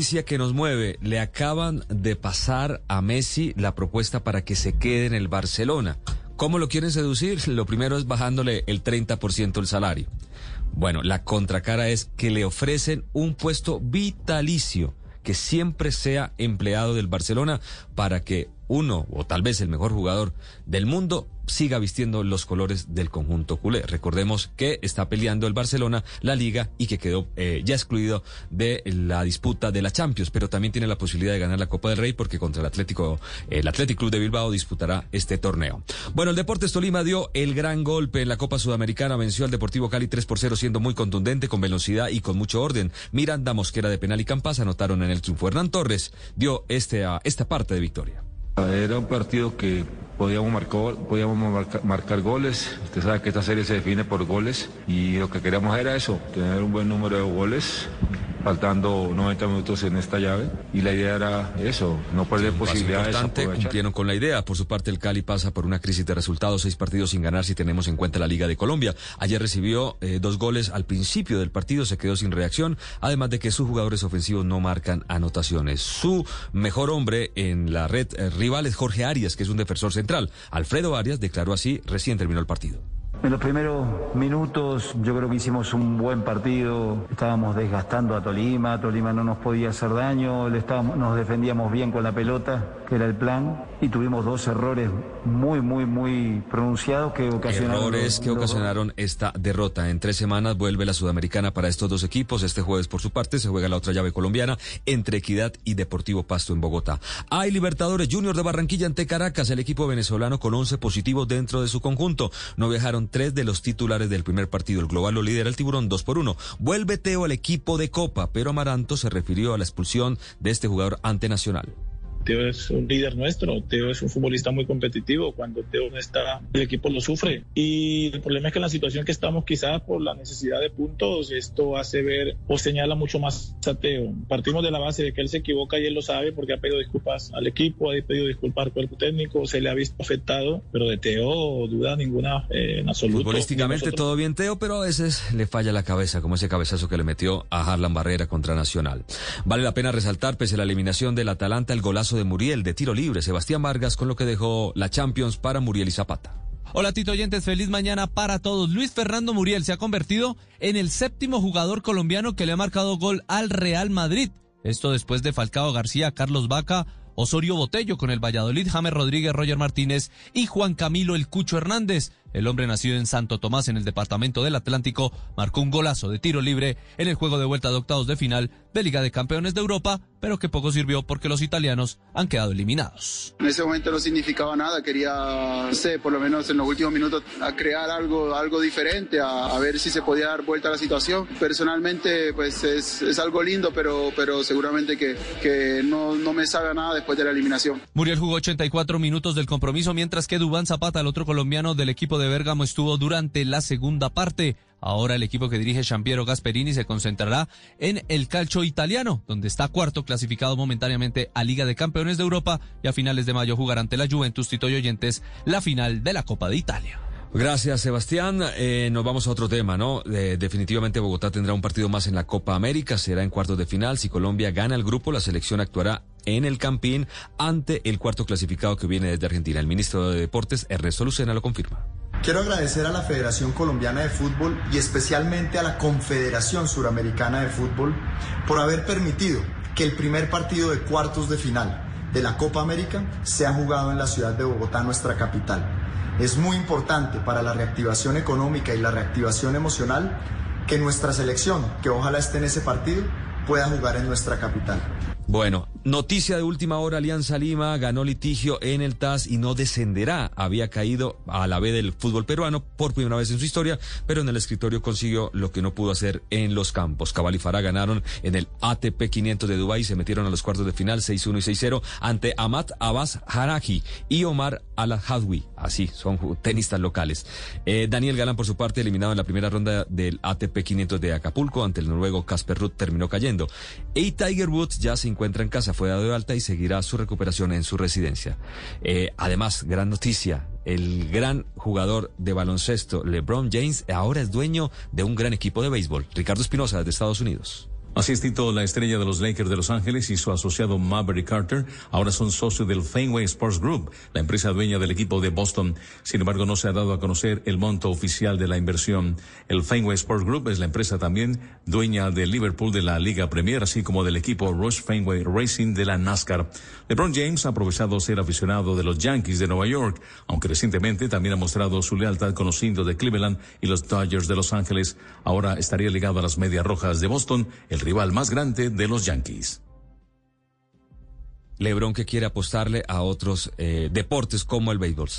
noticia que nos mueve. Le acaban de pasar a Messi la propuesta para que se quede en el Barcelona. ¿Cómo lo quieren seducir? Lo primero es bajándole el 30% el salario. Bueno, la contracara es que le ofrecen un puesto vitalicio, que siempre sea empleado del Barcelona para que uno o tal vez el mejor jugador del mundo siga vistiendo los colores del conjunto culé. Recordemos que está peleando el Barcelona la liga y que quedó eh, ya excluido de la disputa de la Champions, pero también tiene la posibilidad de ganar la Copa del Rey porque contra el Atlético, el Atlético Club de Bilbao disputará este torneo. Bueno, el Deportes Tolima dio el gran golpe en la Copa Sudamericana, venció al Deportivo Cali 3 por 0 siendo muy contundente, con velocidad y con mucho orden. Miranda, Mosquera de penal y Campas anotaron en el triunfo. Hernán Torres dio este, esta parte de victoria. Era un partido que podíamos, marcar, podíamos marcar, goles. Usted sabe que esta serie se define por goles y lo que queríamos era eso, tener un buen número de goles, faltando 90 minutos en esta llave. Y la idea era eso, no perder posibilidades. Cumplieron con la idea. Por su parte, el Cali pasa por una crisis de resultados, seis partidos sin ganar si tenemos en cuenta la Liga de Colombia. Ayer recibió eh, dos goles al principio del partido, se quedó sin reacción, además de que sus jugadores ofensivos no marcan anotaciones. Su mejor hombre en la red eh, rival es Jorge Arias, que es un defensor central Alfredo Arias declaró así recién terminó el partido. En los primeros minutos yo creo que hicimos un buen partido, estábamos desgastando a Tolima, Tolima no nos podía hacer daño, le estábamos, nos defendíamos bien con la pelota, que era el plan, y tuvimos dos errores muy, muy, muy pronunciados que ocasionaron... Errores que ocasionaron esta derrota. En tres semanas vuelve la Sudamericana para estos dos equipos. Este jueves, por su parte, se juega la otra llave colombiana entre Equidad y Deportivo Pasto en Bogotá. Hay Libertadores Junior de Barranquilla ante Caracas, el equipo venezolano con 11 positivos dentro de su conjunto. No viajaron tres de los titulares del primer partido. El global lo lidera el tiburón 2 por 1. Vuelve Teo al equipo de Copa, pero Amaranto se refirió a la expulsión de este jugador ante Nacional. Teo es un líder nuestro, Teo es un futbolista muy competitivo, cuando Teo no está, el equipo lo sufre. Y el problema es que en la situación que estamos, quizás por la necesidad de puntos, esto hace ver o señala mucho más a Teo. Partimos de la base de que él se equivoca y él lo sabe porque ha pedido disculpas al equipo, ha pedido disculpas al cuerpo técnico, se le ha visto afectado, pero de Teo duda ninguna eh, en absoluto. Futbolísticamente todo bien Teo, pero a veces le falla la cabeza, como ese cabezazo que le metió a Harlan Barrera contra Nacional. Vale la pena resaltar, pese a la eliminación del Atalanta, el golazo de Muriel de tiro libre, Sebastián Vargas, con lo que dejó la Champions para Muriel y Zapata. Hola Tito Oyentes, feliz mañana para todos. Luis Fernando Muriel se ha convertido en el séptimo jugador colombiano que le ha marcado gol al Real Madrid. Esto después de Falcao García, Carlos Vaca, Osorio Botello con el Valladolid, James Rodríguez, Roger Martínez y Juan Camilo El Cucho Hernández. El hombre nacido en Santo Tomás, en el departamento del Atlántico, marcó un golazo de tiro libre en el juego de vuelta de octavos de final de Liga de Campeones de Europa, pero que poco sirvió porque los italianos han quedado eliminados. En ese momento no significaba nada, quería, no sé, por lo menos en los últimos minutos, a crear algo, algo diferente, a, ver si se podía dar vuelta a la situación. Personalmente, pues es, es algo lindo, pero, pero seguramente que, que no, no me sabe nada después de la eliminación. Muriel jugó 84 minutos del compromiso, mientras que Dubán Zapata, el otro colombiano del equipo de Bérgamo estuvo durante la segunda parte. Ahora el equipo que dirige Champiero Gasperini se concentrará en el calcio italiano, donde está cuarto clasificado momentáneamente a Liga de Campeones de Europa y a finales de mayo jugará ante la Juventus Tito y Oyentes la final de la Copa de Italia. Gracias, Sebastián. Eh, nos vamos a otro tema, ¿no? Eh, definitivamente Bogotá tendrá un partido más en la Copa América, será en cuartos de final. Si Colombia gana el grupo, la selección actuará en el Campín ante el cuarto clasificado que viene desde Argentina. El ministro de Deportes, Ernesto Lucena, lo confirma. Quiero agradecer a la Federación Colombiana de Fútbol y especialmente a la Confederación Suramericana de Fútbol por haber permitido que el primer partido de cuartos de final de la Copa América sea jugado en la ciudad de Bogotá, nuestra capital. Es muy importante para la reactivación económica y la reactivación emocional que nuestra selección, que ojalá esté en ese partido, pueda jugar en nuestra capital. Bueno, noticia de última hora, Alianza Lima ganó litigio en el TAS y no descenderá. Había caído a la vez del fútbol peruano por primera vez en su historia, pero en el escritorio consiguió lo que no pudo hacer en los campos. Cabal y Farah ganaron en el ATP 500 de Dubái, se metieron a los cuartos de final 6-1 y 6-0 ante Amat Abbas Haraji y Omar Al-Hadwi. Así, son tenistas locales. Eh, Daniel Galán, por su parte, eliminado en la primera ronda del ATP 500 de Acapulco ante el noruego Casper Ruth, terminó cayendo. Y Tiger Woods ya se encuentra en casa, fue dado de alta y seguirá su recuperación en su residencia. Eh, además, gran noticia, el gran jugador de baloncesto LeBron James ahora es dueño de un gran equipo de béisbol. Ricardo Espinosa, de Estados Unidos. Así es, Tito, la estrella de los Lakers de Los Ángeles y su asociado Maverick Carter ahora son socios del Fenway Sports Group, la empresa dueña del equipo de Boston. Sin embargo, no se ha dado a conocer el monto oficial de la inversión. El Fenway Sports Group es la empresa también dueña del Liverpool de la Liga Premier, así como del equipo Rush Fenway Racing de la NASCAR. LeBron James ha aprovechado ser aficionado de los Yankees de Nueva York, aunque recientemente también ha mostrado su lealtad con los indios de Cleveland y los Dodgers de Los Ángeles. Ahora estaría ligado a las Medias Rojas de Boston. Rival más grande de los Yankees. Lebron que quiere apostarle a otros eh, deportes como el béisbol.